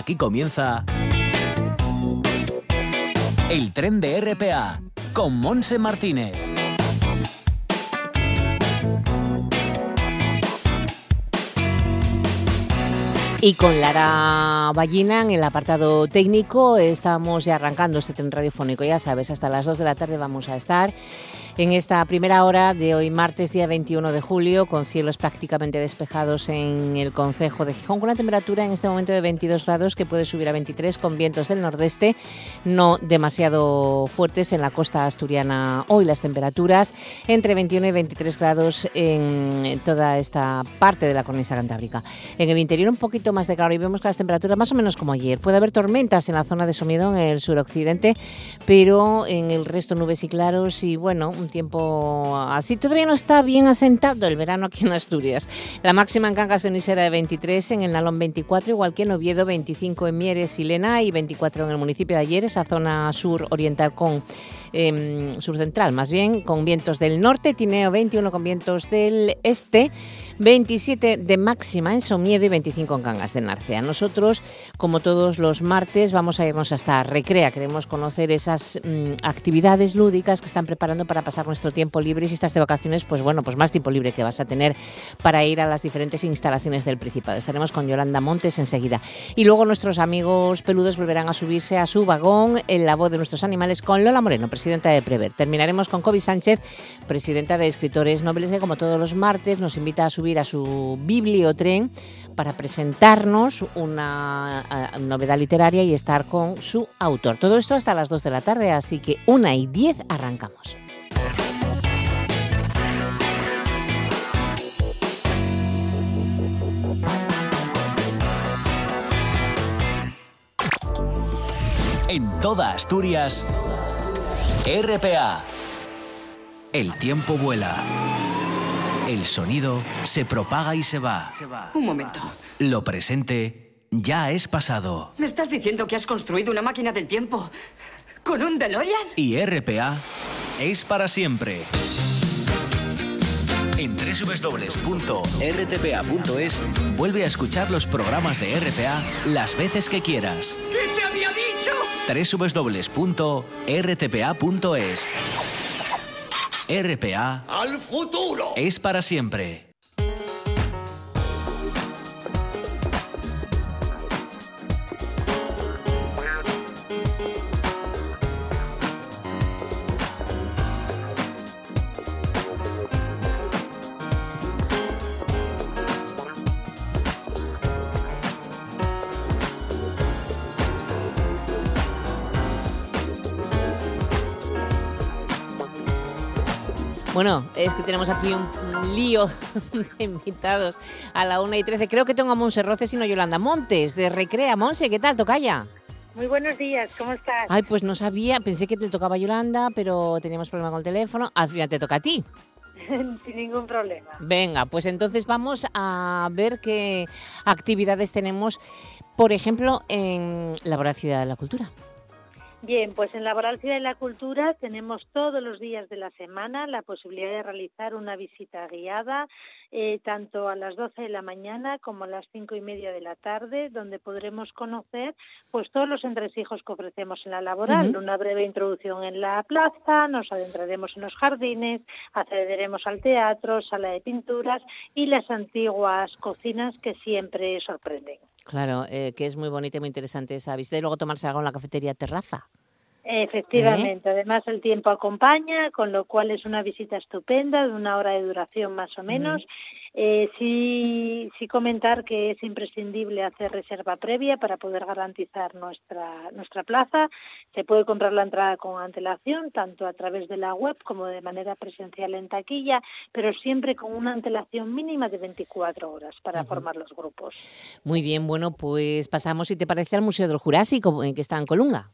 Aquí comienza el tren de RPA con Monse Martínez. Y con Lara Ballina en el apartado técnico estamos ya arrancando este tren radiofónico. Ya sabes, hasta las 2 de la tarde vamos a estar en esta primera hora de hoy martes día 21 de julio con cielos prácticamente despejados en el concejo de Gijón con una temperatura en este momento de 22 grados que puede subir a 23 con vientos del nordeste no demasiado fuertes en la costa asturiana hoy. Las temperaturas entre 21 y 23 grados en toda esta parte de la cornisa cantábrica. En el interior un poquito más de claro y vemos que las temperaturas más o menos como ayer. Puede haber tormentas en la zona de Somiedo en el suroccidente pero en el resto nubes y claros y bueno un tiempo así. Todavía no está bien asentado el verano aquí en Asturias. La máxima en Cangas de será de 23, en el Nalón 24, igual que en Oviedo 25 en Mieres y Lena y 24 en el municipio de Ayer, esa zona sur oriental con eh, sur central, más bien con vientos del norte, Tineo 21 con vientos del este. 27 de máxima en Somiedo y 25 en Cangas de Narcea. Nosotros, como todos los martes, vamos a irnos hasta Recrea. Queremos conocer esas mm, actividades lúdicas que están preparando para pasar nuestro tiempo libre y si estás de vacaciones, pues bueno, pues más tiempo libre que vas a tener para ir a las diferentes instalaciones del Principado. Estaremos con Yolanda Montes enseguida. Y luego nuestros amigos peludos volverán a subirse a su vagón en la voz de nuestros animales con Lola Moreno, presidenta de Prever. Terminaremos con Kobe Sánchez, presidenta de Escritores Nobles, que como todos los martes nos invita a subir a su bibliotren para presentarnos una novedad literaria y estar con su autor. Todo esto hasta las 2 de la tarde, así que una y 10 arrancamos. En toda Asturias, RPA. El tiempo vuela. El sonido se propaga y se va. Un momento. Lo presente ya es pasado. ¿Me estás diciendo que has construido una máquina del tiempo con un DeLorean? Y RPA es para siempre. En www.rtpa.es vuelve a escuchar los programas de RPA las veces que quieras. ¿Qué te había dicho? www.rtpa.es RPA. ¡Al futuro! Es para siempre. Bueno, es que tenemos aquí un, lío de invitados a la 1 y 13. Creo que tengo a Monse Roces y no Yolanda Montes, de Recrea. Monse, ¿qué tal? Tocaya. Muy buenos días, ¿cómo estás? Ay, pues no sabía, pensé que te tocaba Yolanda, pero teníamos problema con el teléfono. Al final te toca a ti. Sin ningún problema. Venga, pues entonces vamos a ver qué actividades tenemos, por ejemplo, en la Ciudad de la Cultura. Bien, pues en Laboral Ciudad de la Cultura tenemos todos los días de la semana la posibilidad de realizar una visita guiada, eh, tanto a las 12 de la mañana como a las cinco y media de la tarde, donde podremos conocer pues todos los entresijos que ofrecemos en la laboral. Una breve introducción en la plaza, nos adentraremos en los jardines, accederemos al teatro, sala de pinturas y las antiguas cocinas que siempre sorprenden. Claro, eh, que es muy bonita y muy interesante esa visita y luego tomarse algo en la cafetería Terraza. Efectivamente, ¿Eh? además el tiempo acompaña, con lo cual es una visita estupenda, de una hora de duración más o menos. Eh, sí, sí comentar que es imprescindible hacer reserva previa para poder garantizar nuestra, nuestra plaza. Se puede comprar la entrada con antelación, tanto a través de la web como de manera presencial en taquilla, pero siempre con una antelación mínima de 24 horas para formar los grupos. Muy bien, bueno, pues pasamos, si te parece, al Museo del Jurásico, que está en Colunga.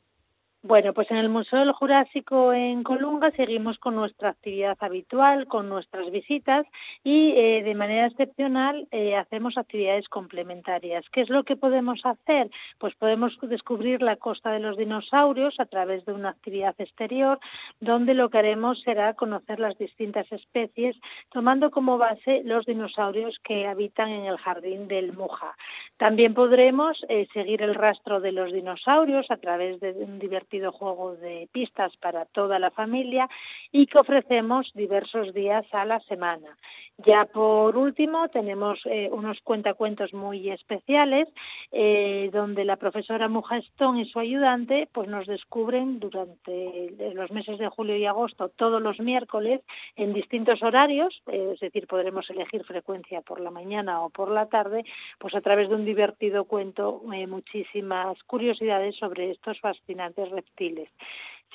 Bueno, pues en el Museo del Jurásico en Colunga seguimos con nuestra actividad habitual, con nuestras visitas y eh, de manera excepcional eh, hacemos actividades complementarias. ¿Qué es lo que podemos hacer? Pues podemos descubrir la costa de los dinosaurios a través de una actividad exterior donde lo que haremos será conocer las distintas especies tomando como base los dinosaurios que habitan en el jardín del Muja. También podremos eh, seguir el rastro de los dinosaurios a través de un divertido juego de pistas para toda la familia y que ofrecemos diversos días a la semana. Ya por último tenemos eh, unos cuentacuentos muy especiales eh, donde la profesora Mujastón y su ayudante pues nos descubren durante los meses de julio y agosto todos los miércoles en distintos horarios, eh, es decir, podremos elegir frecuencia por la mañana o por la tarde, pues a través de un divertido cuento muchísimas curiosidades sobre estos fascinantes reptiles.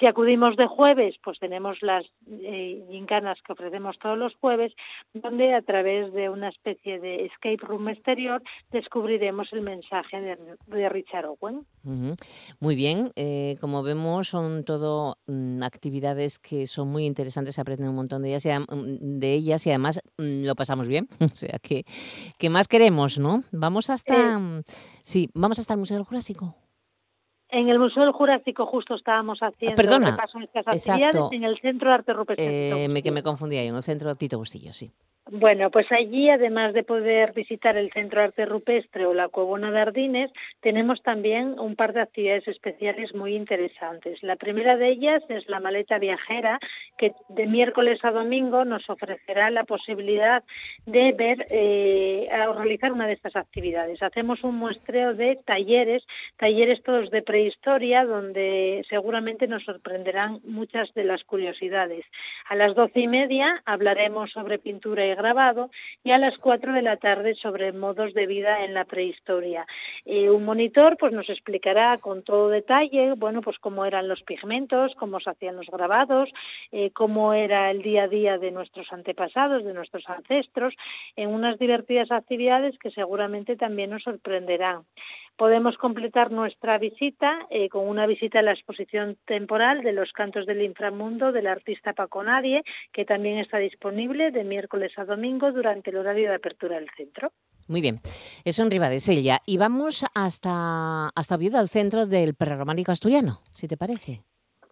Si acudimos de jueves, pues tenemos las eh, gincanas que ofrecemos todos los jueves, donde a través de una especie de escape room exterior descubriremos el mensaje de, Richard Owen. Muy bien, eh, como vemos son todo mm, actividades que son muy interesantes, se aprenden un montón de ellas, y, mm, de ellas y además mm, lo pasamos bien, o sea que, ¿qué más queremos, no? Vamos hasta, eh, sí, vamos hasta el Museo del Jurásico. En el Museo del Jurásico justo estábamos haciendo Perdona, repaso estas actividades en el Centro de Arte Rupestre. Eh, que me confundía en el Centro Tito Bustillo, sí. Bueno, pues allí, además de poder visitar el Centro de Arte Rupestre o la Cuevona de Ardines, tenemos también un par de actividades especiales muy interesantes. La primera de ellas es la maleta viajera, que de miércoles a domingo nos ofrecerá la posibilidad de ver eh, o realizar una de estas actividades. Hacemos un muestreo de talleres, talleres todos de prehistoria, donde seguramente nos sorprenderán muchas de las curiosidades. A las doce y media hablaremos sobre pintura y grabado y a las 4 de la tarde sobre modos de vida en la prehistoria. Eh, un monitor pues nos explicará con todo detalle, bueno, pues cómo eran los pigmentos, cómo se hacían los grabados, eh, cómo era el día a día de nuestros antepasados, de nuestros ancestros, en unas divertidas actividades que seguramente también nos sorprenderán. Podemos completar nuestra visita eh, con una visita a la exposición temporal de los cantos del inframundo del artista Paco Nadie, que también está disponible de miércoles a domingo durante el horario de apertura del centro. Muy bien, eso en Ribadesella. Y vamos hasta, hasta al centro del prerrománico asturiano, si te parece.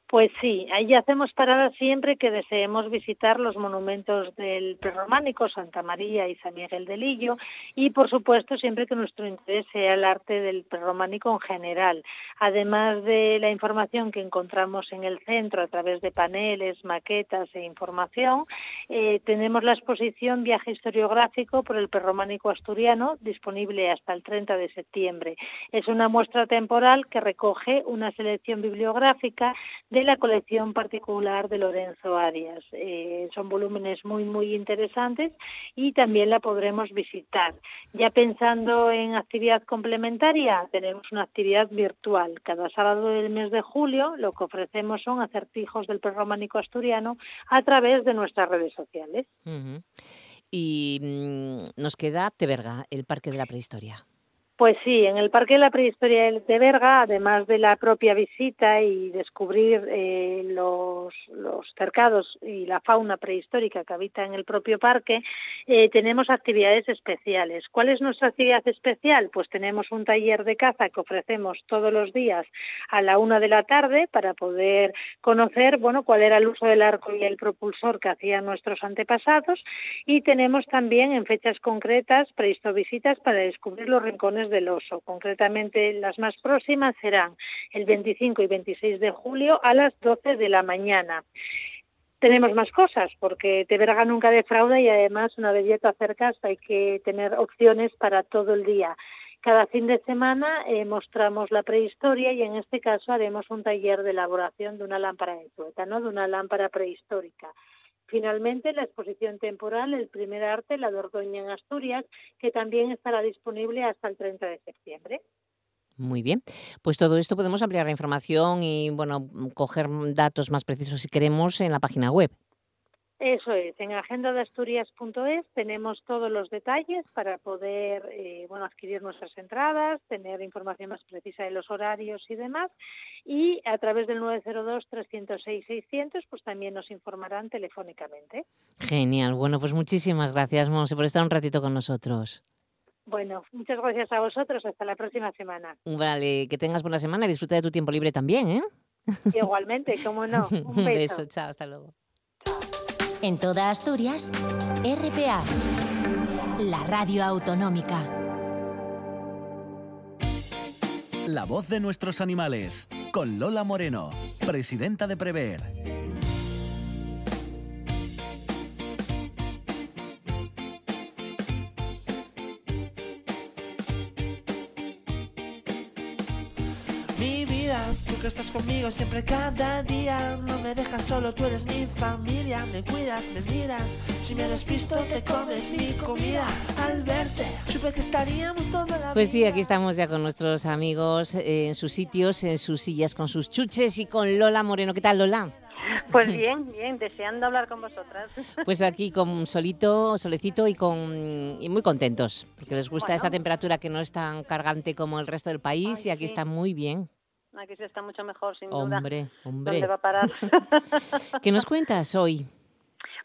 Pues sí, ahí hacemos parada siempre que deseemos visitar los monumentos del prerrománico, Santa María y San Miguel de Lillo, y por supuesto siempre que nuestro interés sea el arte del prerrománico en general. Además de la información que encontramos en el centro a través de paneles, maquetas e información, eh, tenemos la exposición Viaje historiográfico por el prerrománico asturiano, disponible hasta el 30 de septiembre. Es una muestra temporal que recoge una selección bibliográfica de de la colección particular de Lorenzo Arias. Eh, son volúmenes muy, muy interesantes y también la podremos visitar. Ya pensando en actividad complementaria, tenemos una actividad virtual. Cada sábado del mes de julio lo que ofrecemos son acertijos del prerrománico asturiano a través de nuestras redes sociales. Y mm, nos queda Teberga, el Parque de la Prehistoria. Pues sí, en el Parque de la Prehistoria de Berga, además de la propia visita y descubrir eh, los, cercados y la fauna prehistórica que habita en el propio parque, eh, tenemos actividades especiales. ¿Cuál es nuestra actividad especial? Pues tenemos un taller de caza que ofrecemos todos los días a la una de la tarde para poder conocer, bueno, cuál era el uso del arco y el propulsor que hacían nuestros antepasados y tenemos también en fechas concretas prehistovisitas para descubrir los rincones del oso. Concretamente, las más próximas serán el 25 y 26 de julio a las 12 de la mañana tenemos más cosas, porque Teberga nunca defrauda y además una vez ya te acercas hay que tener opciones para todo el día. Cada fin de semana eh, mostramos la prehistoria y en este caso haremos un taller de elaboración de una lámpara de tuétano, de una lámpara prehistórica. Finalmente, la exposición temporal El primer arte, la Dordoña en Asturias, que también estará disponible hasta el 30 de septiembre. Muy bien, pues todo esto podemos ampliar la información y bueno, coger datos más precisos si queremos en la página web. Eso es, en agendadeasturias.es tenemos todos los detalles para poder eh, bueno, adquirir nuestras entradas, tener información más precisa de los horarios y demás. Y a través del 902-306-600 pues también nos informarán telefónicamente. Genial, bueno, pues muchísimas gracias, Monse, por estar un ratito con nosotros. Bueno, muchas gracias a vosotros. Hasta la próxima semana. Vale, que tengas buena semana y disfruta de tu tiempo libre también, ¿eh? Igualmente, cómo no. Un beso. chao, hasta luego. En toda Asturias, RPA, la radio autonómica. La voz de nuestros animales, con Lola Moreno, presidenta de Prever. Que estás conmigo siempre cada día No me dejas solo, tú eres mi familia Me cuidas, me miras Si me despisto te comes mi comida Al verte, supe que estaríamos toda la Pues sí, aquí estamos ya con nuestros amigos eh, en sus sitios, en sus sillas, con sus chuches y con Lola Moreno. ¿Qué tal, Lola? Pues bien, bien, deseando hablar con vosotras. Pues aquí con solito, solecito y con y muy contentos, porque les gusta Bueno. esta temperatura que no es tan cargante como el resto del país Ay, y aquí sí. está muy bien. Aquí se está mucho mejor, sin duda. Hombre, hombre. ¿Dónde va a parar? ¿Qué nos cuentas hoy?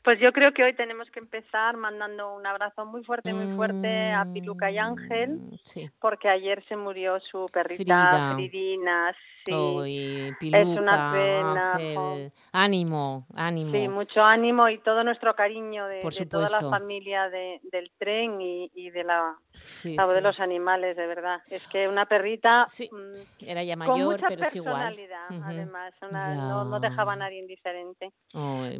Pues yo creo que hoy tenemos que empezar mandando un abrazo muy fuerte, muy fuerte a Piluca y Ángel, Mm, Sí. porque ayer se murió su perrita Frida. Fridina. Sí, Piluca, una pena, Ángel. Ánimo, ánimo. sí, mucho ánimo y todo nuestro cariño de, toda la familia de- del tren y, y de la Sí, la voz de los animales, de verdad. Es que una perrita Sí, mm, Era ya con mayor, mucha pero es igual. personalidad, Ujú. además, una- no, dejaba a nadie indiferente.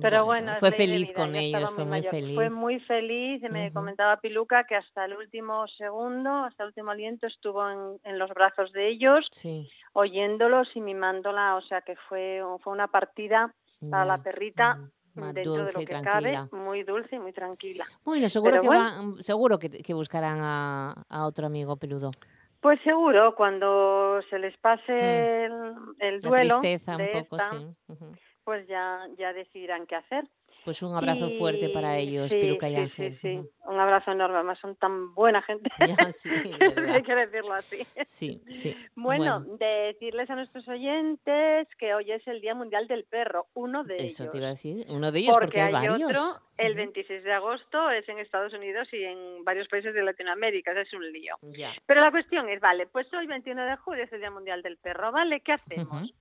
Pero bueno, es fue feliz con ellos, fue muy feliz. Fue muy feliz, y me comentaba Piluca que hasta el último segundo, hasta el último aliento estuvo en, en los brazos de ellos, Sí, oyéndolos y mimándola, o sea que fue, fue una partida para la perrita. Más dentro de lo y que tranquila. cabe, muy dulce y muy tranquila. Bueno, seguro Pero que bueno. seguro que, que buscarán a, a otro amigo peludo. Pues seguro, cuando se les pase el, el. La duelo tristeza de un poco, esta, sí. Ujú. pues ya, ya decidirán qué hacer. Pues un abrazo fuerte para ellos, sí, Piluca y sí, Ángel. Sí, un abrazo enorme, además son tan buena gente. Ya, sí. Hay que decirlo así. Sí, sí. Bueno, decirles a nuestros oyentes que hoy es el Día Mundial del Perro, uno de eso ellos. te iba a decir. Uno de ellos, porque, porque, hay varios. otro, el Ujú. 26 de agosto, es en Estados Unidos y en varios países de Latinoamérica, es un lío. Ya. Pero la cuestión es, vale, pues hoy 21 de julio es el Día Mundial del Perro, ¿vale? ¿Qué hacemos?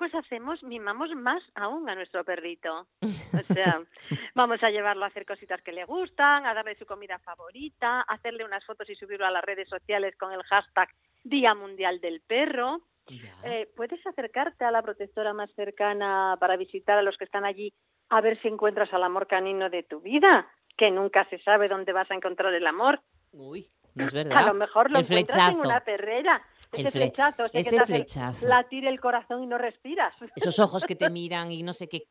Pues hacemos, mimamos más aún a nuestro perrito. O sea, vamos a llevarlo a hacer cositas que le gustan, a darle su comida favorita, a hacerle unas fotos y subirlo a las redes sociales con el hashtag Día Mundial del Perro. Eh, ¿Puedes acercarte a la protectora más cercana para visitar a los que están allí a ver si encuentras al amor canino de tu vida? Que nunca se sabe dónde vas a encontrar el amor. Uy, no es A verdad. lo mejor lo El encuentras en una perrera. El Ese fle- flechazo, ese, ese que te hace flechazo. latir el corazón y no respiras. Esos ojos que te miran y no sé qué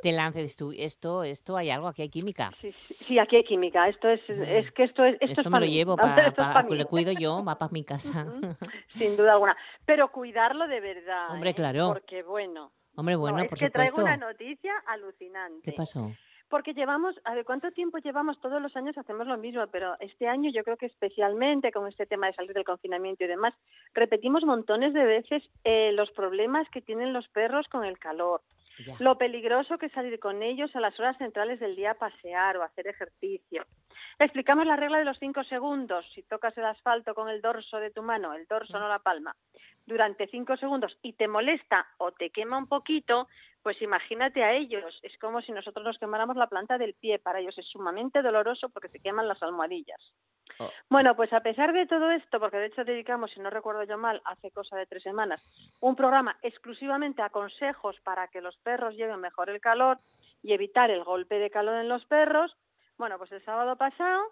te lances tú. Esto, esto hay algo, aquí hay química. Sí, sí, sí, aquí hay química. Esto es, Ujú. es que esto es, esto, Esto es me lo mí. llevo para, pa' lo cuido yo, va para mi casa. Sin duda alguna. Pero cuidarlo de verdad. Hombre, ¿eh? claro. Porque bueno. Hombre, bueno, no, es por que supuesto. traigo una noticia alucinante. ¿Qué pasó? Porque llevamos, a ver, ¿cuánto tiempo llevamos? Todos los años hacemos lo mismo, pero este año yo creo que especialmente con este tema de salir del confinamiento y demás, repetimos montones de veces eh, los problemas que tienen los perros con el calor, Ya. lo peligroso que es salir con ellos a las horas centrales del día a pasear o a hacer ejercicio. Explicamos la regla de los cinco segundos. Si tocas el asfalto con el dorso de tu mano, el dorso no la palma, durante cinco segundos y te molesta o te quema un poquito, pues imagínate a ellos. Es como si nosotros nos quemáramos la planta del pie. Para ellos es sumamente doloroso porque se queman las almohadillas. Oh. Bueno, pues a pesar de todo esto, porque de hecho dedicamos, si no recuerdo yo mal, hace cosa de tres semanas, un programa exclusivamente a consejos para que los perros lleven mejor el calor y evitar el golpe de calor en los perros, bueno, pues el sábado pasado,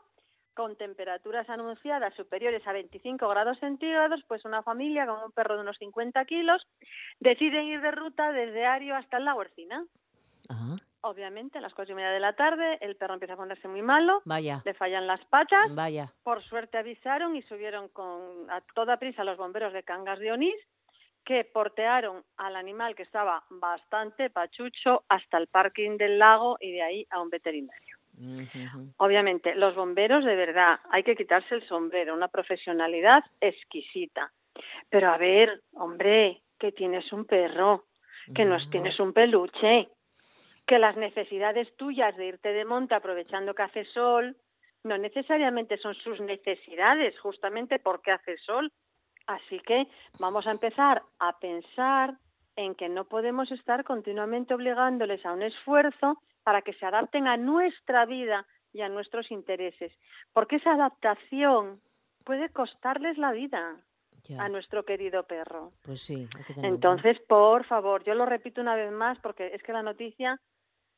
con temperaturas anunciadas superiores a 25 grados centígrados, pues una familia con un perro de unos 50 kilos deciden ir de ruta desde Ario hasta el lago Ercina. Ah, Obviamente, a las cuatro y media de la tarde, el perro empieza a ponerse muy malo, vaya, le fallan las patas, vaya. por suerte avisaron y subieron con a toda prisa los bomberos de Cangas de Onís, que portearon al animal que estaba bastante pachucho hasta el parking del lago y de ahí a un veterinario. Obviamente, los bomberos de verdad, hay que quitarse el sombrero, una profesionalidad exquisita. Pero a ver, hombre, que tienes un perro, que nos tienes un peluche, que las necesidades tuyas de irte de monte aprovechando que hace sol no necesariamente son sus necesidades, justamente porque hace sol. Así que vamos a empezar a pensar en que no podemos estar continuamente obligándoles a un esfuerzo para que se adapten a nuestra vida y a nuestros intereses, porque esa adaptación puede costarles la vida. Ya, a nuestro querido perro. pues sí, hay que. Entonces, por favor, yo lo repito una vez más porque es que la noticia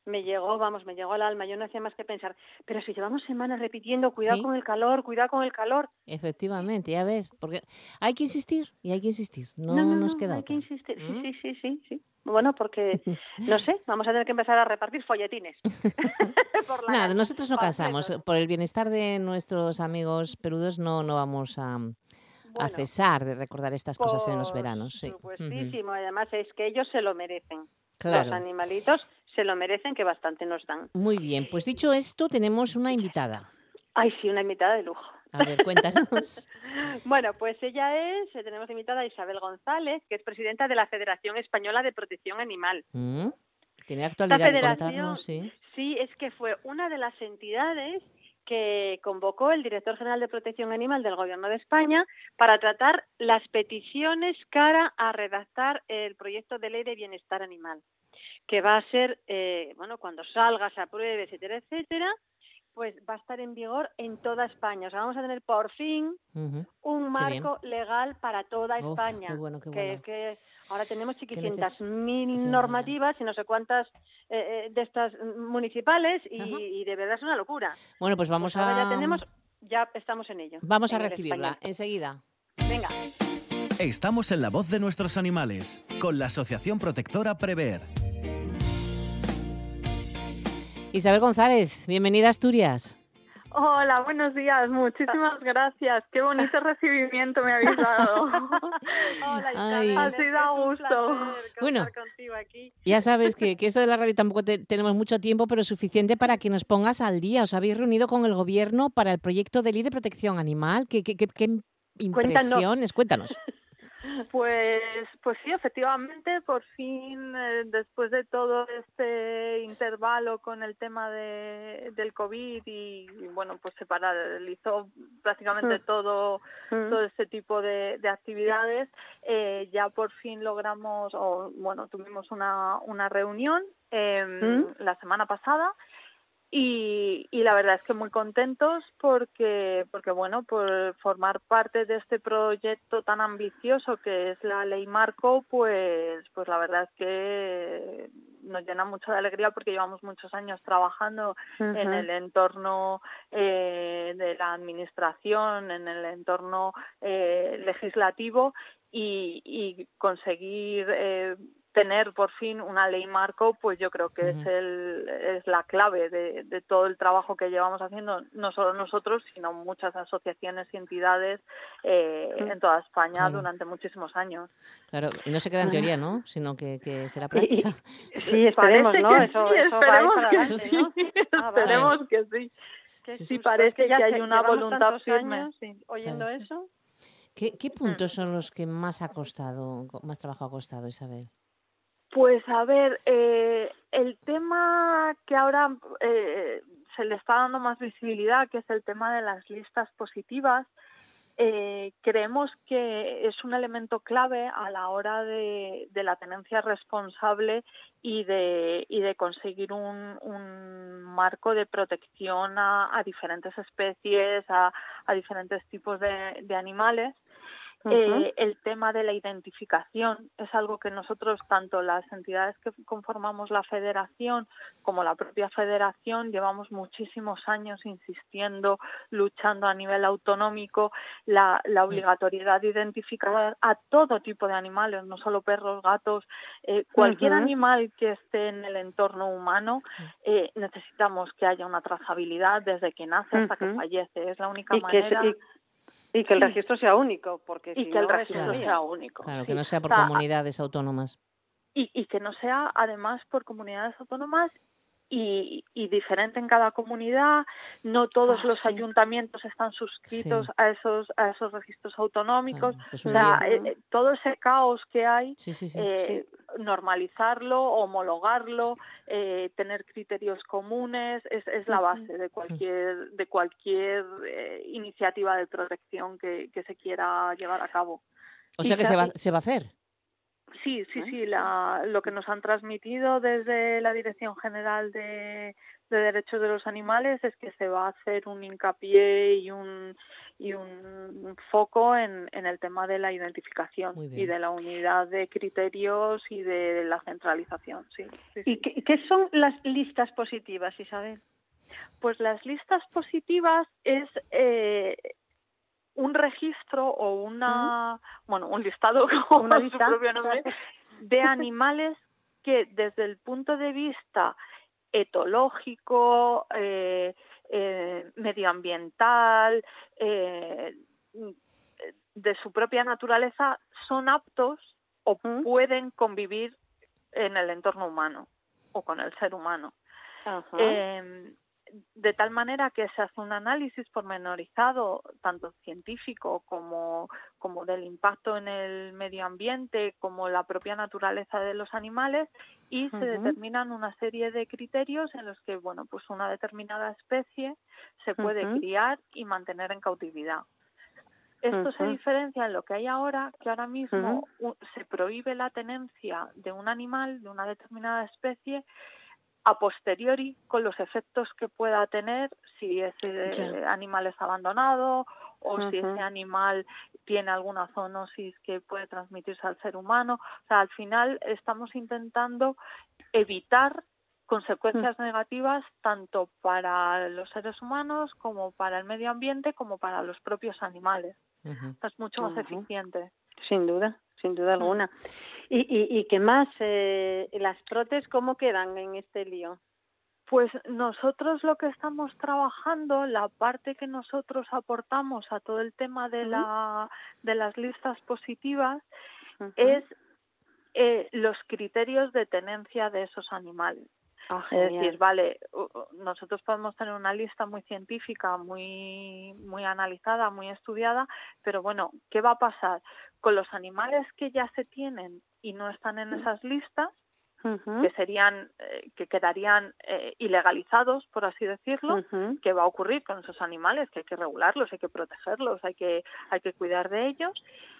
me llegó, vamos, me llegó al alma. Yo no hacía más que pensar, pero si llevamos semanas repitiendo, cuidado Sí. con el calor, cuidado con el calor. Efectivamente, ya ves, porque hay que insistir y hay que insistir, no, No, no, nos no, queda hay que otra. insistir. Sí, ¿Mm? sí, sí, sí, sí. Bueno, porque, no sé, vamos a tener que empezar a repartir folletines. Por Nada, nosotros no cansamos. Por el bienestar de nuestros amigos perudos no, no vamos a, a Bueno, cesar de recordar estas cosas en los veranos. Sí. Supuestísimo, además es que ellos se lo merecen. Los Claro. animalitos se lo merecen, que bastante nos dan. Muy bien, pues dicho esto, tenemos una invitada. Ay, sí, una invitada de lujo. A ver, cuéntanos. Bueno, pues ella es, eh, tenemos invitada a Isabel González, que es presidenta de la Federación Española de Protección Animal. ¿Mm? ¿Tiene actualidad federación, contarnos? Sí. sí, es que fue una de las entidades que convocó el director general de Protección Animal del Gobierno de España para tratar las peticiones cara a redactar el proyecto de ley de bienestar animal, que va a ser, eh, bueno, cuando salga, se apruebe, etcétera, etcétera, pues va a estar en vigor en toda España. O sea, vamos a tener por fin un marco legal para toda Uf, España. qué bueno, qué que, bueno. que ahora tenemos chiquicientas mil normativas y no sé cuántas eh, eh, de estas municipales y, de verdad es una locura. Bueno, pues vamos Pues ahora a ya tenemos, ya estamos en ello. vamos a en recibirla español. enseguida. Venga. Estamos en la voz de nuestros animales, con la Asociación Protectora Prever. Isabel González, bienvenida a Asturias. Hola, buenos días, muchísimas gracias. Qué bonito recibimiento me habéis dado. Hola, Ay. Isabel, Ha sido a un gusto. Bueno. contigo aquí. Ya sabes que, que esto de la radio tampoco te- tenemos mucho tiempo, pero suficiente para que nos pongas al día. Os habéis reunido con el gobierno para el proyecto de ley de protección animal. ¿Qué, qué, qué- qué impresiones? Cuéntanos. Pues, pues sí, efectivamente, por fin, eh, después de todo este intervalo con el tema de, del COVID y, y, bueno, pues se paralizó prácticamente Mm. todo, Mm. todo este tipo de, de actividades, eh, ya por fin logramos, o bueno, tuvimos una, una reunión Mm. la semana pasada y, y la verdad es que muy contentos porque, porque bueno, por formar parte de este proyecto tan ambicioso que es la ley Marco, pues, pues la verdad es que nos llena mucho de alegría porque llevamos muchos años trabajando en el entorno eh, de la administración, en el entorno eh, legislativo y, y conseguir eh, tener por fin una ley marco, pues yo creo que es el es la clave de, de todo el trabajo que llevamos haciendo, no solo nosotros, sino muchas asociaciones y entidades eh, Mm. en toda España Claro. durante muchísimos años. Claro, y no se queda en teoría, ¿no? Sino que, que será y- práctica. Sí, esperemos, ¿no? que Eso, sí, eso va a ir esperemos para que adelante, sí, ¿no? Ah, vale. esperemos que sí. Qué Sí, Sí, susto, parece es que ya que hay una voluntad firme. años sí. oyendo Claro. eso. ¿Qué, qué puntos son los que más ha costado, más trabajo ha costado, Isabel? Pues a ver, eh, el tema que ahora eh, se le está dando más visibilidad, que es el tema de las listas positivas, eh, creemos que es un elemento clave a la hora de, de la tenencia responsable y de, y de conseguir un, marco de protección a, a diferentes especies, a, diferentes tipos de animales. Eh, el tema de la identificación es algo que nosotros, tanto las entidades que conformamos la federación como la propia federación, llevamos muchísimos años insistiendo, luchando a nivel autonómico, la, la obligatoriedad de identificar a todo tipo de animales, no solo perros, gatos, eh, cualquier animal que esté en el entorno humano, eh, necesitamos que haya una trazabilidad desde que nace hasta que fallece. Es la única Y que, manera. y, y que el Sí. registro sea único, porque y si que el no, es registro sea único. Claro, sí. que no sea por O sea, comunidades autónomas. y, y que no sea además por comunidades autónomas y, y diferente en cada comunidad. No todos Ah, los sí. ayuntamientos están suscritos Sí. a esos a esos registros autonómicos. Claro, es O un sea, lío. eh, todo ese caos que hay, Sí, eh, normalizarlo, homologarlo, eh, tener criterios comunes es, es la base de cualquier de cualquier iniciativa de protección que, que se quiera llevar a cabo. o sea que se va, se va a hacer. Sí, sí, ¿Eh? sí. La, lo que nos han transmitido desde la Dirección General de, de derechos de los animales es que se va a hacer un hincapié y un y un foco en, en el tema de la identificación y de la unidad de criterios y de la centralización. Sí, ¿Y qué, qué, son las listas positivas, Isabel? Pues las listas positivas es eh, un registro o una, bueno, un listado, como una lista de animales que desde el punto de vista etológico, eh, eh, medioambiental, eh, de su propia naturaleza, son aptos o pueden convivir en el entorno humano o con el ser humano. Eh, de tal manera que se hace un análisis pormenorizado, tanto científico como, como del impacto en el medio ambiente, como la propia naturaleza de los animales, y se determinan una serie de criterios en los que, bueno, pues una determinada especie se puede criar y mantener en cautividad. Esto se diferencia en lo que hay ahora, que ahora mismo se prohíbe la tenencia de un animal, de una determinada especie, a posteriori con los efectos que pueda tener si ese animal es abandonado o si ese animal tiene alguna zoonosis que puede transmitirse al ser humano. O sea, al final estamos intentando evitar consecuencias negativas tanto para los seres humanos como para el medio ambiente como para los propios animales. Es mucho más eficiente. Sin duda, sin duda alguna. ¿Y, y, y qué más? Eh, ¿Las trotes cómo quedan en este lío? Pues nosotros lo que estamos trabajando, la parte que nosotros aportamos a todo el tema de, la, de las listas positivas, es eh, los criterios de tenencia de esos animales. Ah, es decir, vale, nosotros podemos tener una lista muy científica, muy, muy analizada, muy estudiada, pero bueno, ¿qué va a pasar con los animales que ya se tienen y no están en esas listas? que serían eh, que quedarían eh, ilegalizados por así decirlo qué va a ocurrir con esos animales que hay que regularlos hay que protegerlos hay que hay que cuidar de ellos.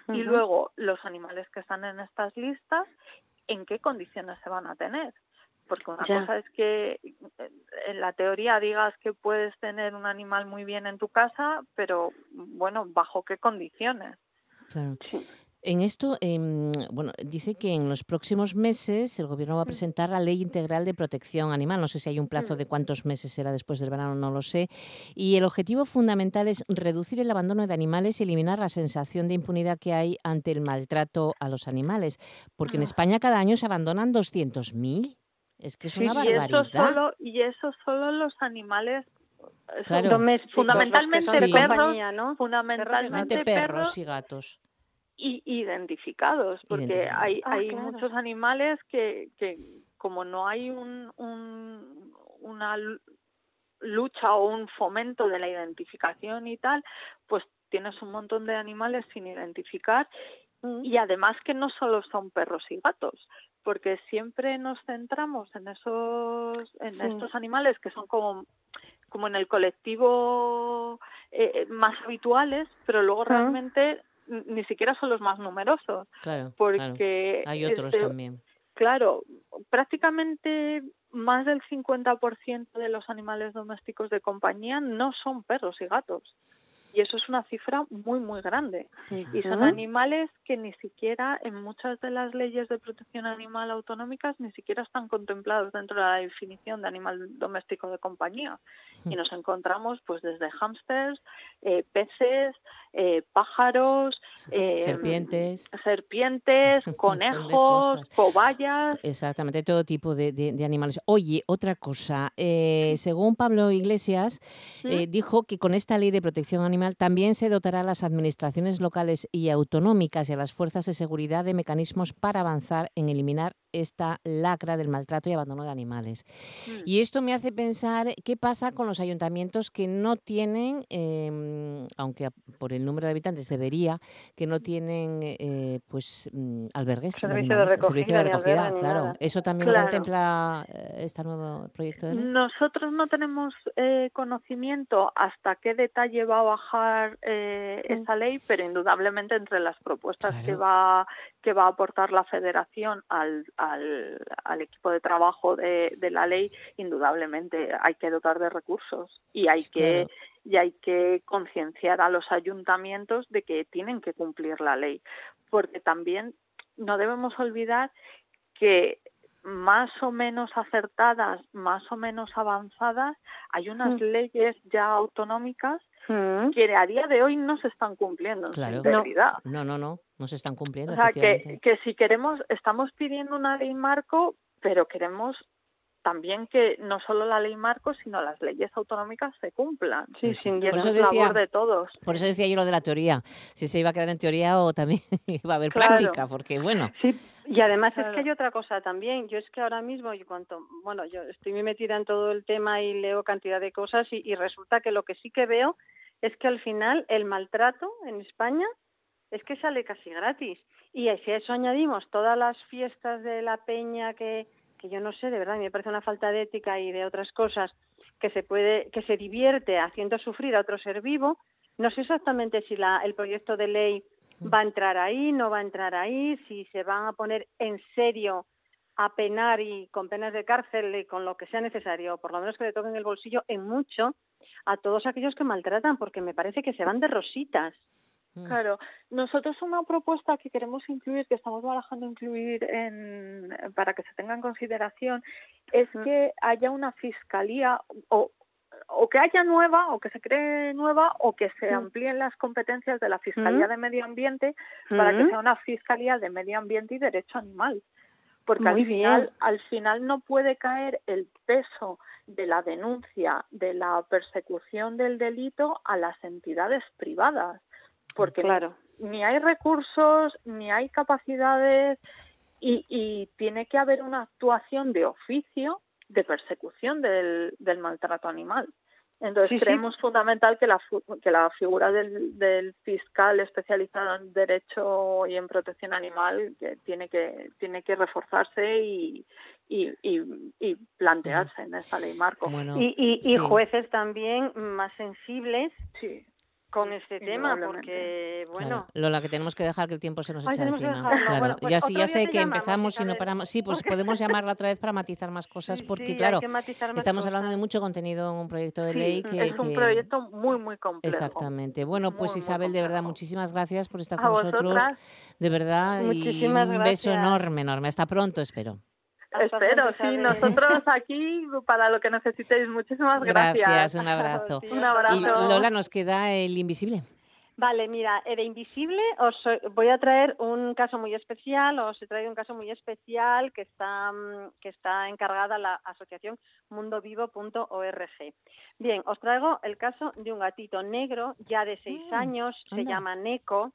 Y luego los animales que están en estas listas en qué condiciones se van a tener porque una cosa es que eh, en la teoría digas que puedes tener un animal muy bien en tu casa, pero bueno, ¿bajo qué condiciones? Claro. En esto, em, bueno, dice que en los próximos meses el Gobierno va a mm. presentar la Ley Integral de Protección Animal. No sé si hay un plazo mm. de cuántos meses será después del verano, no lo sé. Y el objetivo fundamental es reducir el abandono de animales y eliminar la sensación de impunidad que hay ante el maltrato a los animales. Porque en ah. España cada año se abandonan 200.000. Es que es una barbaridad. Y eso solo, y eso solo los animales fundamentalmente perros, ¿no? fundamentalmente perros y gatos. y identificados, porque hay, ah, hay muchos animales que, que como no hay un, un, una lucha o un fomento de la identificación y tal, pues tienes un montón de animales sin identificar mm. y además que no solo son perros y gatos, porque siempre nos centramos en esos en estos animales que son como como en el colectivo eh, más habituales, pero luego realmente ni siquiera son los más numerosos. Claro, porque hay otros también. Claro, prácticamente más del 50% de los animales domésticos de compañía no son perros y gatos y eso es una cifra muy muy grande. Y son animales que ni siquiera en muchas de las leyes de protección animal autonómicas ni siquiera están contemplados dentro de la definición de animal doméstico de compañía. Y nos encontramos pues desde hámsters, eh, peces, eh, pájaros, eh, serpientes, serpientes, conejos, cobayas. Exactamente, todo tipo de, de, animales. Oye, otra cosa, según Pablo Iglesias, ¿Mm? dijo que con esta ley de protección animal también se dotará a las administraciones locales y autonómicas y a las fuerzas de seguridad de mecanismos para avanzar en eliminar esta lacra del maltrato y abandono de animales. Mm. Y esto me hace pensar qué pasa con los ayuntamientos que no tienen, em, aunque por el número de habitantes debería, que no tienen eh, pues mm, albergues, servicio de, recogida, claro. ¿Eso también lo contempla eh, este nuevo proyecto de ley? Nosotros no tenemos eh, conocimiento hasta qué detalle va a bajar eh, Mm. esa ley, pero indudablemente entre las propuestas que va que va a aportar la Federación al, al, al equipo de trabajo de, de la ley, indudablemente hay que dotar de recursos y hay que Claro. y hay que concienciar a los ayuntamientos de que tienen que cumplir la ley, porque también no debemos olvidar que más o menos acertadas, más o menos avanzadas, hay unas Mm. leyes ya autonómicas Mm. que a día de hoy no se están cumpliendo en Claro. su integridad. No, no, no, no se están cumpliendo, O sea, que, que si queremos, estamos pidiendo una ley marco, pero queremos también que no solo la ley marco, sino las leyes autonómicas se cumplan. Sí, sin Y Por eso es decía- labor de todos. Por eso decía yo lo de la teoría, si se iba a quedar en teoría o también iba a haber Claro. práctica, porque bueno, Sí, y además es que hay otra cosa también. Yo es que ahora mismo, y cuanto, bueno, yo estoy muy metida en todo el tema y leo cantidad de cosas y, y resulta que lo que sí que veo es que al final el maltrato en España es que sale casi gratis. Y si a eso añadimos todas las fiestas de la peña que, que yo no sé, de verdad, me parece una falta de ética y de otras cosas que se puede, que se divierte haciendo sufrir a otro ser vivo, no sé exactamente si la, el proyecto de ley va a entrar ahí, no va a entrar ahí, si se van a poner en serio a penar y con penas de cárcel y con lo que sea necesario, por lo menos que le toquen el bolsillo en mucho a todos aquellos que maltratan, porque me parece que se van de rositas. Mm, Claro, nosotros una propuesta que queremos incluir, que estamos barajando incluir en, para que se tenga en consideración, es Mm. que haya una fiscalía o, o que haya nueva o que se cree nueva o que se Mm. amplíen las competencias de la Fiscalía de Medio Ambiente para que sea una Fiscalía de Medio Ambiente y Derecho Animal. Porque Muy al final, bien. al final no puede caer el peso de la denuncia, de la persecución del delito a las entidades privadas, porque Claro. ni hay recursos, ni hay capacidades y, y tiene que haber una actuación de oficio de persecución del, del maltrato animal. Entonces Sí, sí. creemos fundamental que la, fu- que la figura del, del fiscal especializado en derecho y en protección animal que tiene que tiene que reforzarse y, y, y- y plantearse en esta ley marco. bueno, Y, y, y sí. jueces también más sensibles Sí. Con este tema, porque, bueno, Claro. Lola, que tenemos que dejar que el tiempo se nos Ay, echa tenemos que encima. Claro. Bueno, pues ya sé que llamamos, empezamos y no paramos. Sí, pues podemos llamarla otra vez para matizar más cosas, porque sí, claro, estamos hablando de mucho contenido en un proyecto de Sí, ley que, es un que- proyecto muy muy complejo. Exactamente. Bueno, pues Muy, muy Isabel, de verdad, muchísimas gracias por estar A con nosotros. De verdad, y un beso enorme, enorme. Hasta pronto, espero. Espero, sí, nosotros aquí para lo que necesitéis. Muchísimas gracias. Gracias, un abrazo. Sí, Un abrazo. Y. Lola, nos queda el invisible. Vale, mira, eh, de Invisible os voy a traer un caso muy especial, os he traído un caso muy especial que está, mm, que está encargada la asociación mundovivo.org. Bien, os traigo el caso de un gatito negro, ya de seis Mm, años, se anda. llama Neko,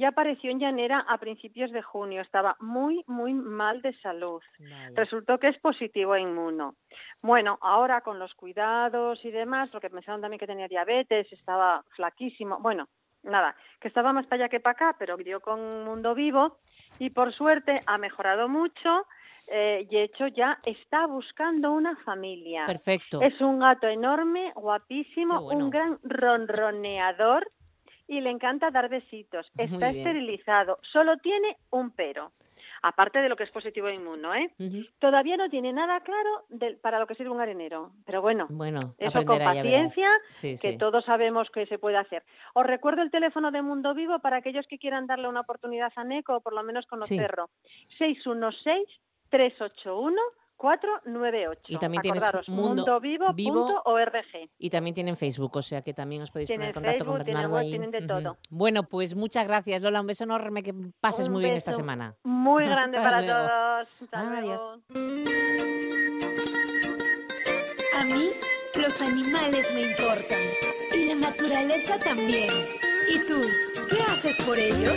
y apareció en Llanera a principios de junio. Estaba muy, muy mal de salud. Resultó que es positivo a inmuno. Bueno, ahora con los cuidados y demás, porque pensaron también que tenía diabetes, estaba flaquísimo. Bueno, nada, que estaba más para allá que para acá, pero dio con Mundo Vivo y por suerte ha mejorado mucho eh, y de hecho ya está buscando una familia. Perfecto. Es un gato enorme, guapísimo, bueno. un gran ronroneador y le encanta dar besitos. Está esterilizado. Solo tiene un pero. Aparte de lo que es positivo a inmuno, ¿eh? Todavía no tiene nada claro para lo que sirve un arenero. Pero bueno, Bueno, eso con paciencia, Sí, que sí. todos sabemos que se puede hacer. Os recuerdo el teléfono de Mundo Vivo para aquellos que quieran darle una oportunidad a Neco o por lo menos conocerlo. 616-381-498. Y también tienes Mundo mundovivo.org. Y también tienen Facebook, o sea que también os podéis Tienen poner en contacto con tienen Bernardo web, ahí. tienen de. Bueno, pues muchas gracias, Lola. Un beso enorme, que pases Un muy bien esta semana. Muy grande Hasta para luego. todos. Hasta Adiós. luego. A mí, los animales me importan. Y la naturaleza también. ¿Y tú, qué haces por ellos?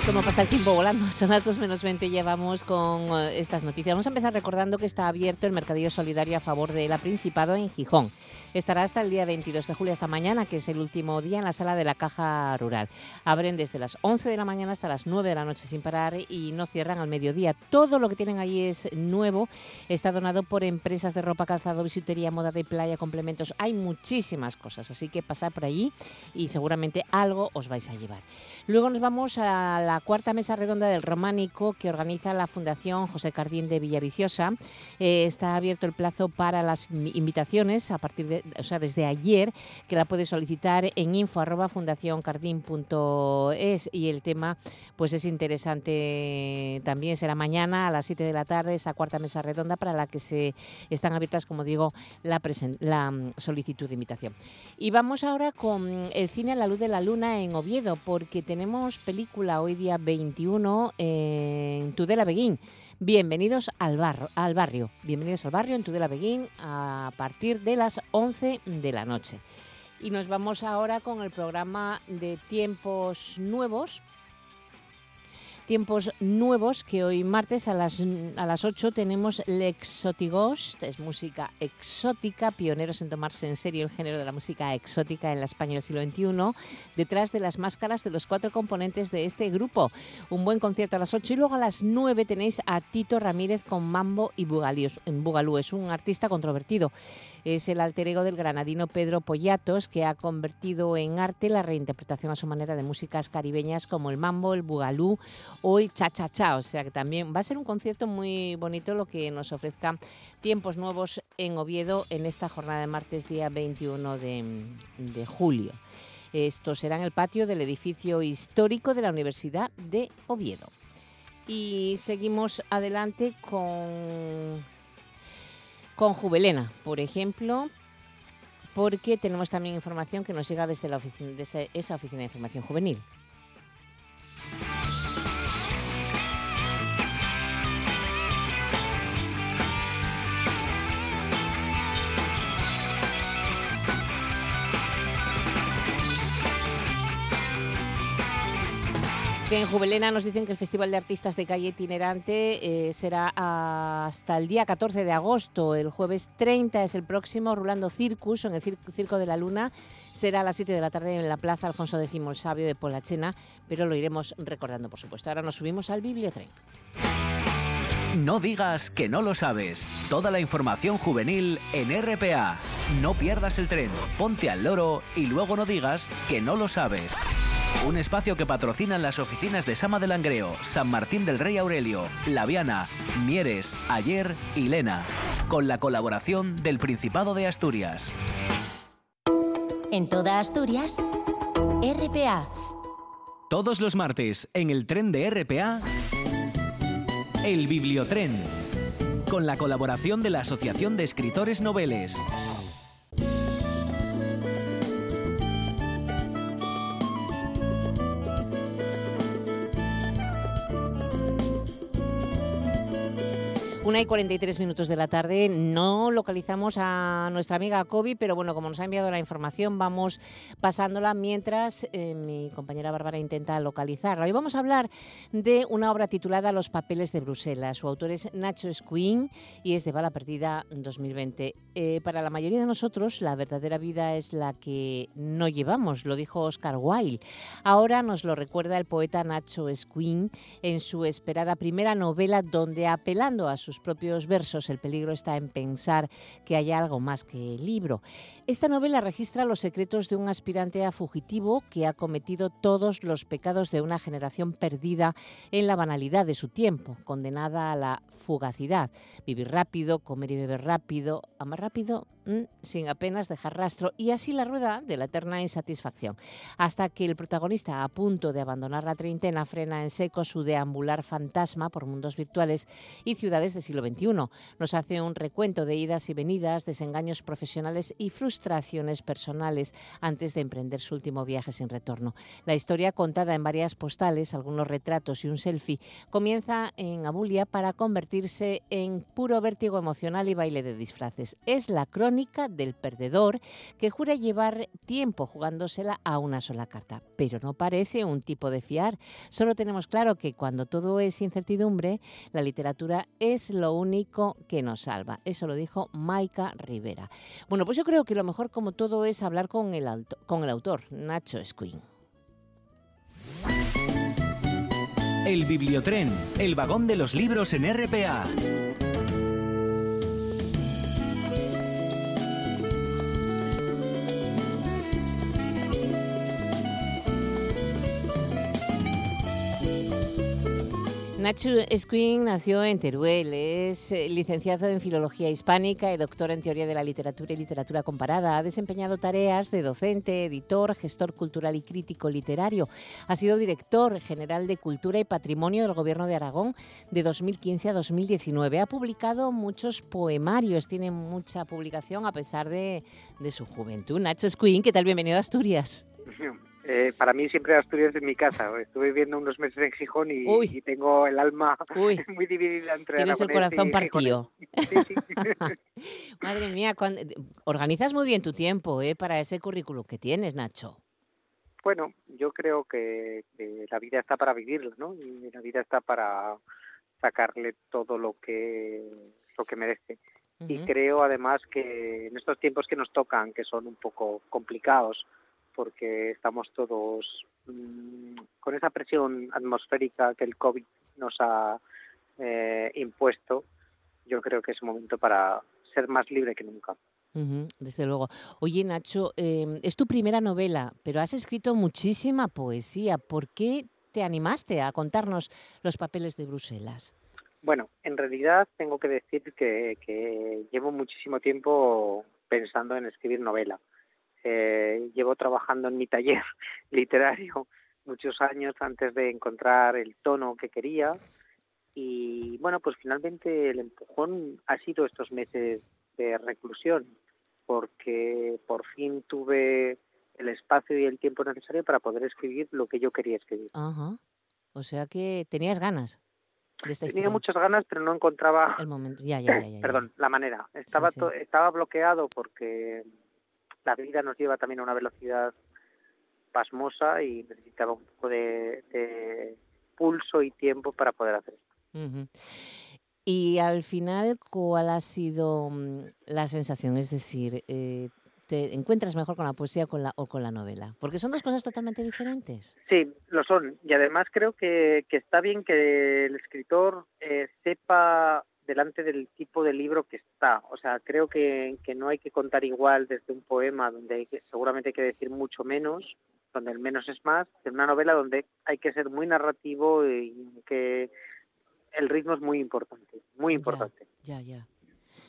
Cómo pasa el tiempo volando. Son las 2 menos 20 y llevamos con eh, estas noticias. Vamos a empezar recordando que está abierto el Mercadillo Solidario a favor de la Principado en Gijón. Estará hasta el día 22 de julio, hasta mañana, que es el último día en la sala de la Caja Rural. Abren desde las 11 de la mañana hasta las 9 de la noche sin parar y no cierran al mediodía. Todo lo que tienen allí es nuevo. Está donado por empresas de ropa, calzado, bisutería, moda de playa, complementos. Hay muchísimas cosas, así que pasad por allí y seguramente algo os vais a llevar. Luego nos vamos a la cuarta mesa redonda del románico que organiza la Fundación José Cardín de Villaviciosa. Eh, está abierto el plazo para las invitaciones a partir de, o sea, desde ayer, que la puedes solicitar en info@fundacioncardin.es y el tema pues es interesante también será mañana a las 7 de la tarde esa cuarta mesa redonda para la que se están abiertas, como digo, la, la mm, solicitud de invitación. Y vamos ahora con el cine a la luz de la luna en Oviedo porque tenemos película hoy día 21 en Tudela Beguín. Bienvenidos al, barro, al barrio. Bienvenidos al barrio en Tudela Beguín a partir de las 11 de la noche. Y nos vamos ahora con el programa de Tiempos Nuevos tiempos nuevos que hoy martes a las, a las 8 tenemos Lexotigost, es música exótica, pioneros en tomarse en serio el género de la música exótica en la España del siglo XXI, detrás de las máscaras de los cuatro componentes de este grupo. Un buen concierto a las 8 y luego a las 9 tenéis a Tito Ramírez con Mambo y Bugalú. Es un artista controvertido. Es el alter ego del granadino Pedro Pollatos que ha convertido en arte la reinterpretación a su manera de músicas caribeñas como el mambo, el bugalú hoy Cha Cha Cha, o sea que también va a ser un concierto muy bonito lo que nos ofrezca tiempos nuevos en Oviedo en esta jornada de martes día 21 de, julio. Esto será en el patio del edificio histórico de la Universidad de Oviedo. Y seguimos adelante con, con por ejemplo, porque tenemos también información que nos llega desde, desde esa oficina de información juvenil. En Juvelena nos dicen que el Festival de Artistas de Calle Itinerante eh, será hasta el día 14 de agosto. El jueves 30 es el próximo, Rulando Circus, en el Circo de la Luna. Será a las 7 de la tarde en la Plaza Alfonso X el Sabio de Polachena, pero lo iremos recordando, por supuesto. Ahora nos subimos al Bibliotren. No digas que no lo sabes. Toda la información juvenil en RPA. No pierdas el tren, ponte al loro y luego no digas que no lo sabes. Un espacio que patrocinan las oficinas de Sama del Langreo, San Martín del Rey Aurelio, Laviana, Mieres, Ayer y Lena, con la colaboración del Principado de Asturias. En toda Asturias, RPA. Todos los martes, en el tren de RPA, el Bibliotren, con la colaboración de la Asociación de Escritores Noveles. Una y 43 minutos de la tarde. No localizamos a nuestra amiga Kobe, pero bueno, como nos ha enviado la información, vamos pasándola mientras eh, mi compañera Bárbara intenta localizarla. Hoy vamos a hablar de una obra titulada Los papeles de Bruselas. Su autor es Nacho Esquin y es de Bala Perdida 2020. Eh, para la mayoría de nosotros, la verdadera vida es la que no llevamos, lo dijo Oscar Wilde. Ahora nos lo recuerda el poeta Nacho Esquin en su esperada primera novela, donde apelando a su propios versos, el peligro está en pensar que hay algo más que el libro. Esta novela registra los secretos de un aspirante a fugitivo que ha cometido todos los pecados de una generación perdida en la banalidad de su tiempo, condenada a la fugacidad. Vivir rápido, comer y beber rápido, amar rápido, sin apenas dejar rastro, y así la rueda de la eterna insatisfacción. Hasta que el protagonista, a punto de abandonar la treintena, frena en seco su deambular fantasma por mundos virtuales y ciudades del siglo XXI. Nos hace un recuento de idas y venidas, desengaños profesionales y frustraciones personales antes de emprender su último viaje sin retorno. La historia, contada en varias postales, algunos retratos y un selfie, comienza en Abulia para convertirse en puro vértigo emocional y baile de disfraces. Es la crónica del perdedor que jura llevar tiempo jugándosela a una sola carta. Pero no parece un tipo de fiar. Solo tenemos claro que cuando todo es incertidumbre, la literatura es lo único que nos salva. Eso lo dijo Maika Rivera. Bueno, pues yo creo que lo mejor como todo es hablar con el, con el autor, Nacho Esquin. El Bibliotren, el vagón de los libros en RPA. Nacho Esquin nació en Teruel, es eh, licenciado en Filología Hispánica y doctor en Teoría de la Literatura y Literatura Comparada. Ha desempeñado tareas de docente, editor, gestor cultural y crítico literario. Ha sido director general de Cultura y Patrimonio del Gobierno de Aragón de 2015 a 2019. Ha publicado muchos poemarios, tiene mucha publicación a pesar de, su juventud. Nacho Esquin, ¿qué tal? Bienvenido a Asturias. Eh, para mí siempre Asturias es mi casa. Estuve viviendo unos meses en Gijón y, tengo el alma muy dividida entre Tienes el corazón partido. Madre mía, organizas muy bien tu tiempo ¿eh? para ese currículum que tienes, Nacho. Bueno, yo creo que, la vida está para vivirla, ¿no? Y la vida está para sacarle todo lo que lo que merece. Y creo además que en estos tiempos que nos tocan, que son un poco complicados, porque estamos todos mm, con esa presión atmosférica que el COVID nos ha eh, impuesto, yo creo que es un momento para ser más libre que nunca. desde luego. Oye, Nacho, em, es tu primera novela, pero has escrito muchísima poesía. ¿Por qué te animaste a contarnos los papeles de Bruselas? Bueno, en realidad tengo que decir que llevo muchísimo tiempo pensando en escribir novela. Eh, llevo trabajando en mi taller literario muchos años antes de encontrar el tono que quería y bueno, pues finalmente el empujón ha sido estos meses de reclusión porque por fin tuve el espacio y el tiempo necesario para poder escribir lo que yo quería escribir. Ajá. O sea que tenías ganas. De Tenía muchas ganas, pero no encontraba el momento. Ya, ya, ya, Perdón, la manera. Estaba estaba bloqueado porque la vida nos lleva también a una velocidad pasmosa y necesitaba un poco de, pulso y tiempo para poder hacer esto. Y al final, ¿cuál ha sido mm, la sensación? Es decir, eh, ¿te encuentras mejor con la poesía con la, o con la novela? Porque son dos cosas totalmente diferentes. Sí, lo son. Y además creo que, está bien que el escritor eh, sepa delante del tipo de libro que está. O sea, creo que, no hay que contar igual desde un poema donde hay que, seguramente hay que decir mucho menos, donde el menos es más, de una novela donde hay que ser muy narrativo y que el ritmo es muy importante, muy importante. Ya, ya.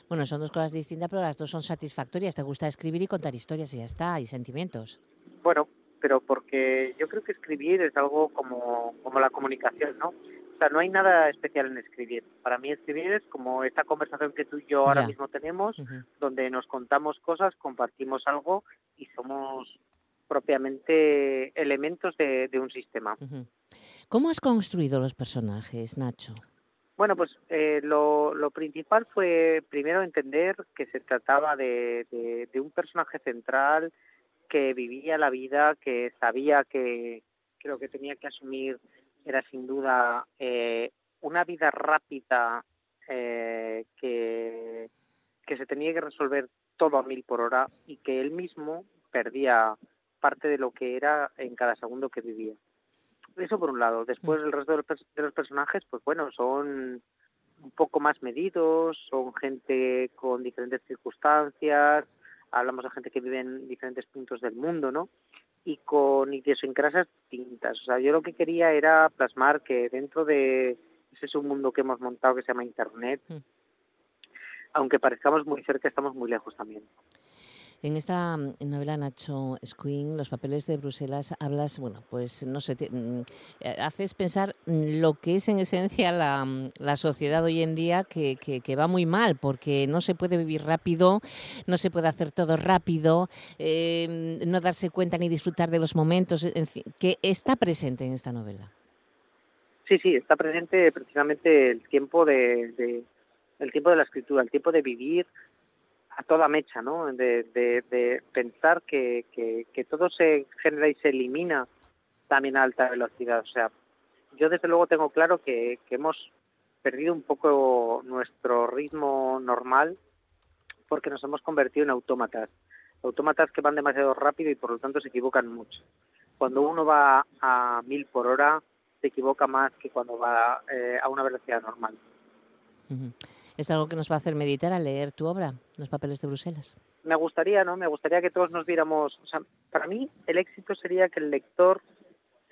Bueno, son dos cosas distintas, pero las dos son satisfactorias. Te gusta escribir y contar historias y ya está, y sentimientos. Bueno, pero porque yo creo que escribir es algo como, como la comunicación, ¿no? O sea, no hay nada especial en escribir. Para mí escribir es como esta conversación que tú y yo ahora mismo tenemos, donde nos contamos cosas, compartimos algo y somos propiamente elementos de, un sistema. ¿Cómo has construido los personajes, Nacho? Bueno, pues eh, lo, principal fue primero entender que se trataba de, de, un personaje central que vivía la vida, que sabía que creo que tenía que asumir era sin duda eh, una vida rápida eh, que, que se tenía que resolver todo a mil por hora y que él mismo perdía parte de lo que era en cada segundo que vivía. Eso por un lado. Después el resto de los, personajes, pues bueno, son un poco más medidos, son gente con diferentes circunstancias, hablamos de gente que vive en diferentes puntos del mundo, ¿no? Y con idiosincrasias distintas. O sea, yo lo que quería era plasmar que dentro de ese es un mundo que hemos montado que se llama Internet, mm. aunque parezcamos muy cerca, estamos muy lejos también. En esta mm, novela Nacho Squin, Los papeles de Bruselas, hablas, bueno, pues no sé, mm, eh, haces pensar lo que es en esencia la, mm, sociedad hoy en día que, va muy mal, porque no se puede vivir rápido, no se puede hacer todo rápido, eh, no darse cuenta ni disfrutar de los momentos, en fin, que está presente en esta novela. Sí, sí, está presente precisamente el tiempo de, de el tiempo de la escritura, el tiempo de vivir a toda mecha, ¿no? De, de, pensar que, que, todo se genera y se elimina también a alta velocidad. O sea, yo desde luego tengo claro que, que hemos perdido un poco nuestro ritmo normal porque nos hemos convertido en autómatas. Autómatas que van demasiado rápido y por lo tanto se equivocan mucho. Cuando uno va a mil por hora, se equivoca más que cuando va eh, a una velocidad normal. ¿Es algo que nos va a hacer meditar al leer tu obra, Los papeles de Bruselas? Me gustaría, ¿no? Me gustaría que todos nos viéramos... O sea, para mí el éxito sería que el lector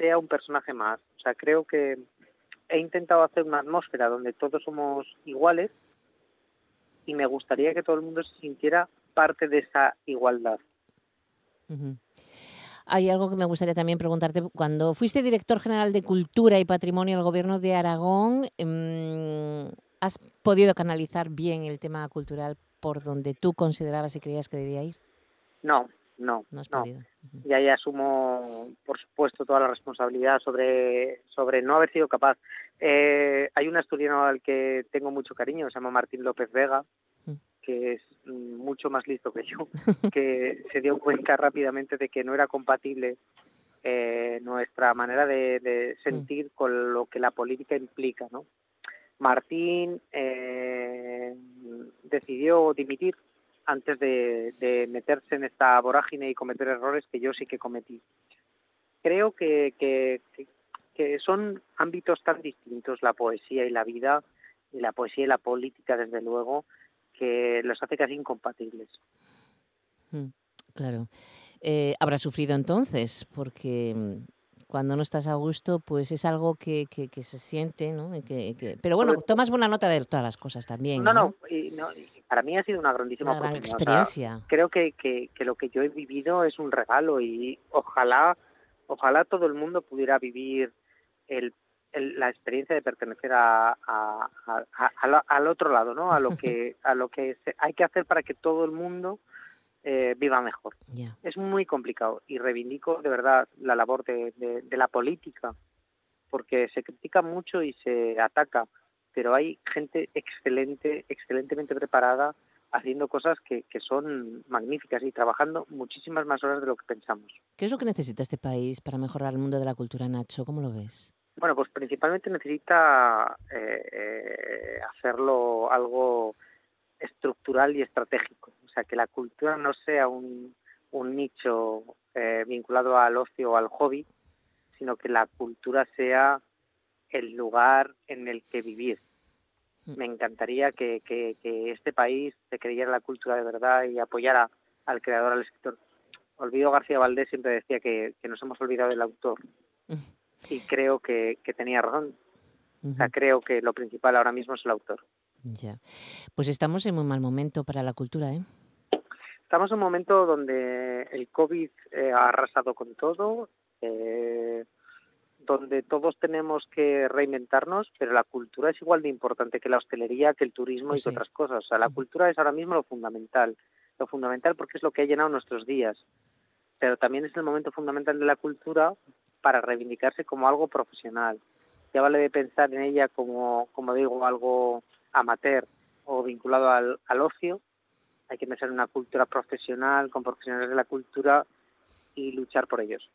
sea un personaje más. O sea, creo que he intentado hacer una atmósfera donde todos somos iguales y me gustaría que todo el mundo se sintiera parte de esa igualdad. Hay algo que me gustaría también preguntarte. Cuando fuiste director general de Cultura y Patrimonio del Gobierno de Aragón, em, ¿has podido canalizar bien el tema cultural por donde tú considerabas y creías que debía ir? No, no, no. Y ahí asumo, por supuesto, toda la responsabilidad sobre, sobre no haber sido capaz. Eh, hay un asturiano al que tengo mucho cariño, se llama Martín López Vega, que es mucho más listo que yo, que se dio cuenta rápidamente de que no era compatible eh, nuestra manera de, sentir con lo que la política implica, ¿no? Martín eh, decidió dimitir antes de, meterse en esta vorágine y cometer errores que yo sí que cometí. Creo que, que, son ámbitos tan distintos, la poesía y la vida, y la poesía y la política, desde luego, que los hace casi incompatibles. Mm, claro. Eh, habrá sufrido entonces, porque mm, cuando no estás a gusto, pues es algo que, que, se siente, ¿no? Que, pero bueno, tomas buena nota de todas las cosas también. No, no, para mí ha sido una grandísima experiencia. creo que, que, lo que yo he vivido es un regalo y ojalá, ojalá todo el mundo pudiera vivir el, la experiencia de pertenecer a, al otro lado, ¿no? A lo que, a lo que hay que hacer para que todo el mundo eh, viva mejor. Es muy complicado y reivindico de verdad la labor de, de, la política, porque se critica mucho y se ataca, pero hay gente excelente, excelentemente preparada haciendo cosas que, que, son magníficas y trabajando muchísimas más horas de lo que pensamos. ¿Qué es lo que necesita este país para mejorar el mundo de la cultura, Nacho? ¿Cómo lo ves? Bueno, pues principalmente necesita eh, eh, hacerlo algo estructural y estratégico. O sea, que la cultura no sea un, un nicho eh, vinculado al ocio o al hobby, sino que la cultura sea el lugar en el que vivir. Mm. Me encantaría que, que, este país se creyera la cultura de verdad y apoyara al creador, al escritor. Olvido García Valdés siempre decía que, que nos hemos olvidado del autor. Mm. Y creo que, que tenía razón. O sea, creo que lo principal ahora mismo es el autor. Ya. Pues estamos en un mal momento para la cultura, ¿eh? Estamos en un momento donde el COVID eh, ha arrasado con todo, eh, donde todos tenemos que reinventarnos, pero la cultura es igual de importante que la hostelería, que el turismo y pues otras cosas. O sea, la cultura es ahora mismo lo fundamental, lo fundamental porque es lo que ha llenado nuestros días, pero también es el momento fundamental de la cultura para reivindicarse como algo profesional. Ya vale de pensar en ella como, como digo, algo amateur o vinculado al, al ocio. Hay que pensar en una cultura profesional, con profesionales de la cultura y luchar por ellos.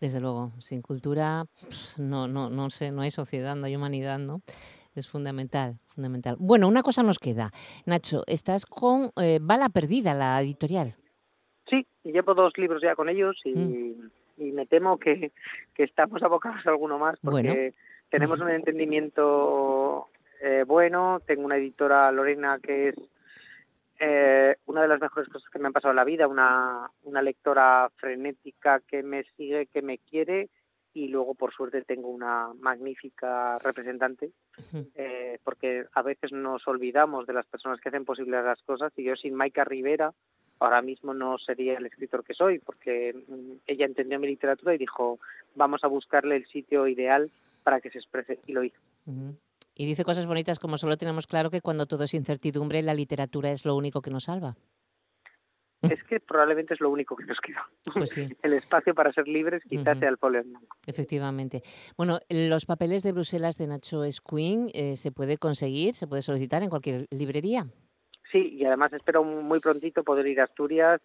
Desde luego, sin cultura no, no, no sé, no hay sociedad, no hay humanidad, ¿no? Es fundamental, fundamental. Bueno, una cosa nos queda. Nacho, estás con eh, Bala Perdida, la editorial. Sí, llevo dos libros ya con ellos y, mm. y me temo que, que, estamos abocados a alguno más porque tenemos un entendimiento eh, bueno, tengo una editora Lorena que es eh, una de las mejores cosas que me han pasado en la vida, una, una lectora frenética que me sigue, que me quiere y luego por suerte tengo una magnífica representante eh, porque a veces nos olvidamos de las personas que hacen posibles las cosas y yo sin Maika Rivera ahora mismo no sería el escritor que soy porque mm, ella entendió mi literatura y dijo vamos a buscarle el sitio ideal para que se exprese y lo hizo. Y dice cosas bonitas como solo tenemos claro que cuando todo es incertidumbre, la literatura es lo único que nos salva. Es que probablemente es lo único que nos queda. Pues sí. El espacio para ser libres quizás sea el polio Efectivamente. Bueno, los papeles de Bruselas de Nacho Esquin eh, se puede conseguir, se puede solicitar en cualquier librería. sí, y además espero muy prontito poder ir a Asturias.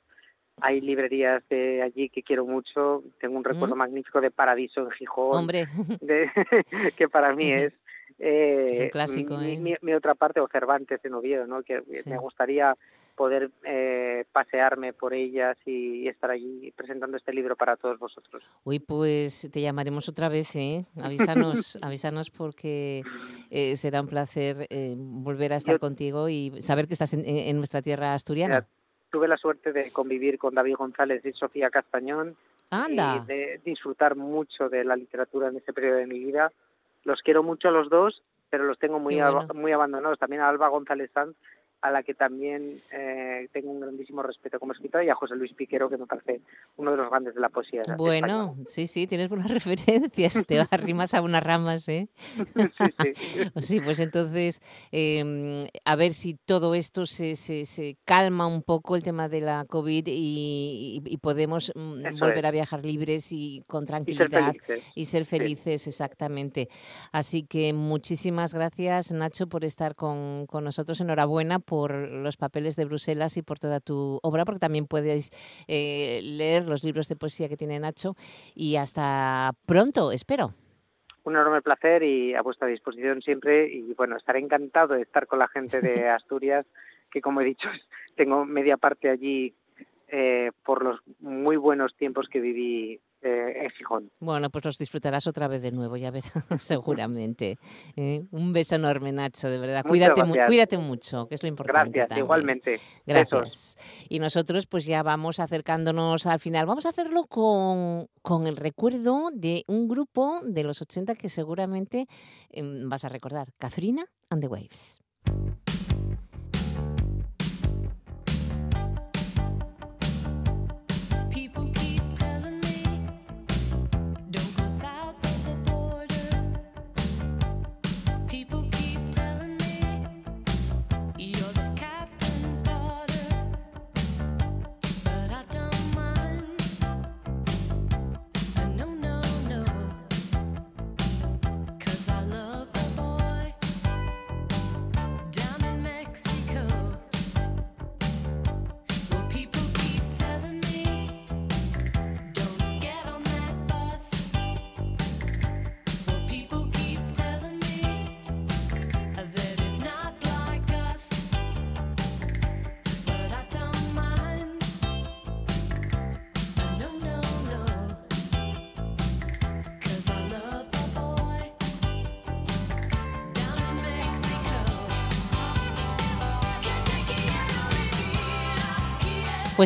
Hay librerías de allí que quiero mucho. Tengo un recuerdo magnífico de Paradiso en Gijón. Hombre. De, que para mí es eh, un clásico, mi, ¿eh? mi, mi otra parte, o Cervantes en Oviedo, ¿no? que Sí. me gustaría poder eh, pasearme por ellas y, y estar allí presentando este libro para todos vosotros. Uy, pues te llamaremos otra vez, ¿eh? Avísanos, avísanos porque eh, será un placer eh, volver a estar Yo- contigo y saber que estás en, en- en nuestra tierra asturiana. Tuve la suerte de convivir con David González y Sofía Castañón Anda. y de disfrutar mucho de la literatura en ese periodo de mi vida. Los quiero mucho a los dos, pero los tengo muy, bueno. muy abandonados. También a Alba González Sanz, a la que también eh, tengo un grandísimo respeto como escritora, y a José Luis Piquero, que me parece uno de los grandes de la poesía. española. Bueno, sí, sí, tienes buenas referencias, te arrimas a unas ramas, ¿eh? Sí, pues entonces, eh, a ver si todo esto se, se, se calma un poco el tema de la COVID y, y- y podemos mm, Eso volver es. a viajar libres y con Y ser tranquilidad felices. y ser Sí. felices, exactamente. Así que muchísimas gracias, Nacho, por estar con, con nosotros. Enhorabuena por los papeles de Bruselas y por toda tu obra, porque también podéis eh, leer los libros de poesía que tiene Nacho. Y hasta pronto, espero. Un enorme placer y a vuestra disposición siempre. Y bueno, estaré encantado de estar con la gente de Asturias, que como he dicho, tengo media parte allí eh, por los muy buenos tiempos que viví eh, en Gijón. Bueno, pues los disfrutarás otra vez de nuevo, ya verás, seguramente. ¿eh? Un beso enorme, Nacho, de verdad. Muchas Cuídate, mu- cuídate mucho, que es lo importante. Gracias, también. igualmente. Gracias. Y nosotros pues ya vamos acercándonos al final. Vamos a hacerlo con, con el recuerdo de un grupo de los 80 que seguramente em, vas a recordar. Kathrina and the Waves.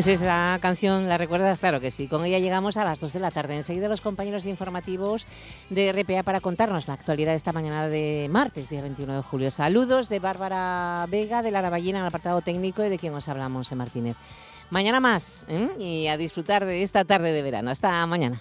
Pues esa canción, ¿la recuerdas? Claro que sí. Con ella llegamos a las 2 de la tarde. Enseguida los compañeros informativos de RPA para contarnos la actualidad de esta mañana de martes, día 21 de julio. Saludos de Bárbara Vega, de Lara Ballina en el apartado técnico y de quien os hablamos, Martínez. Mañana más ¿eh? y a disfrutar de esta tarde de verano. Hasta mañana.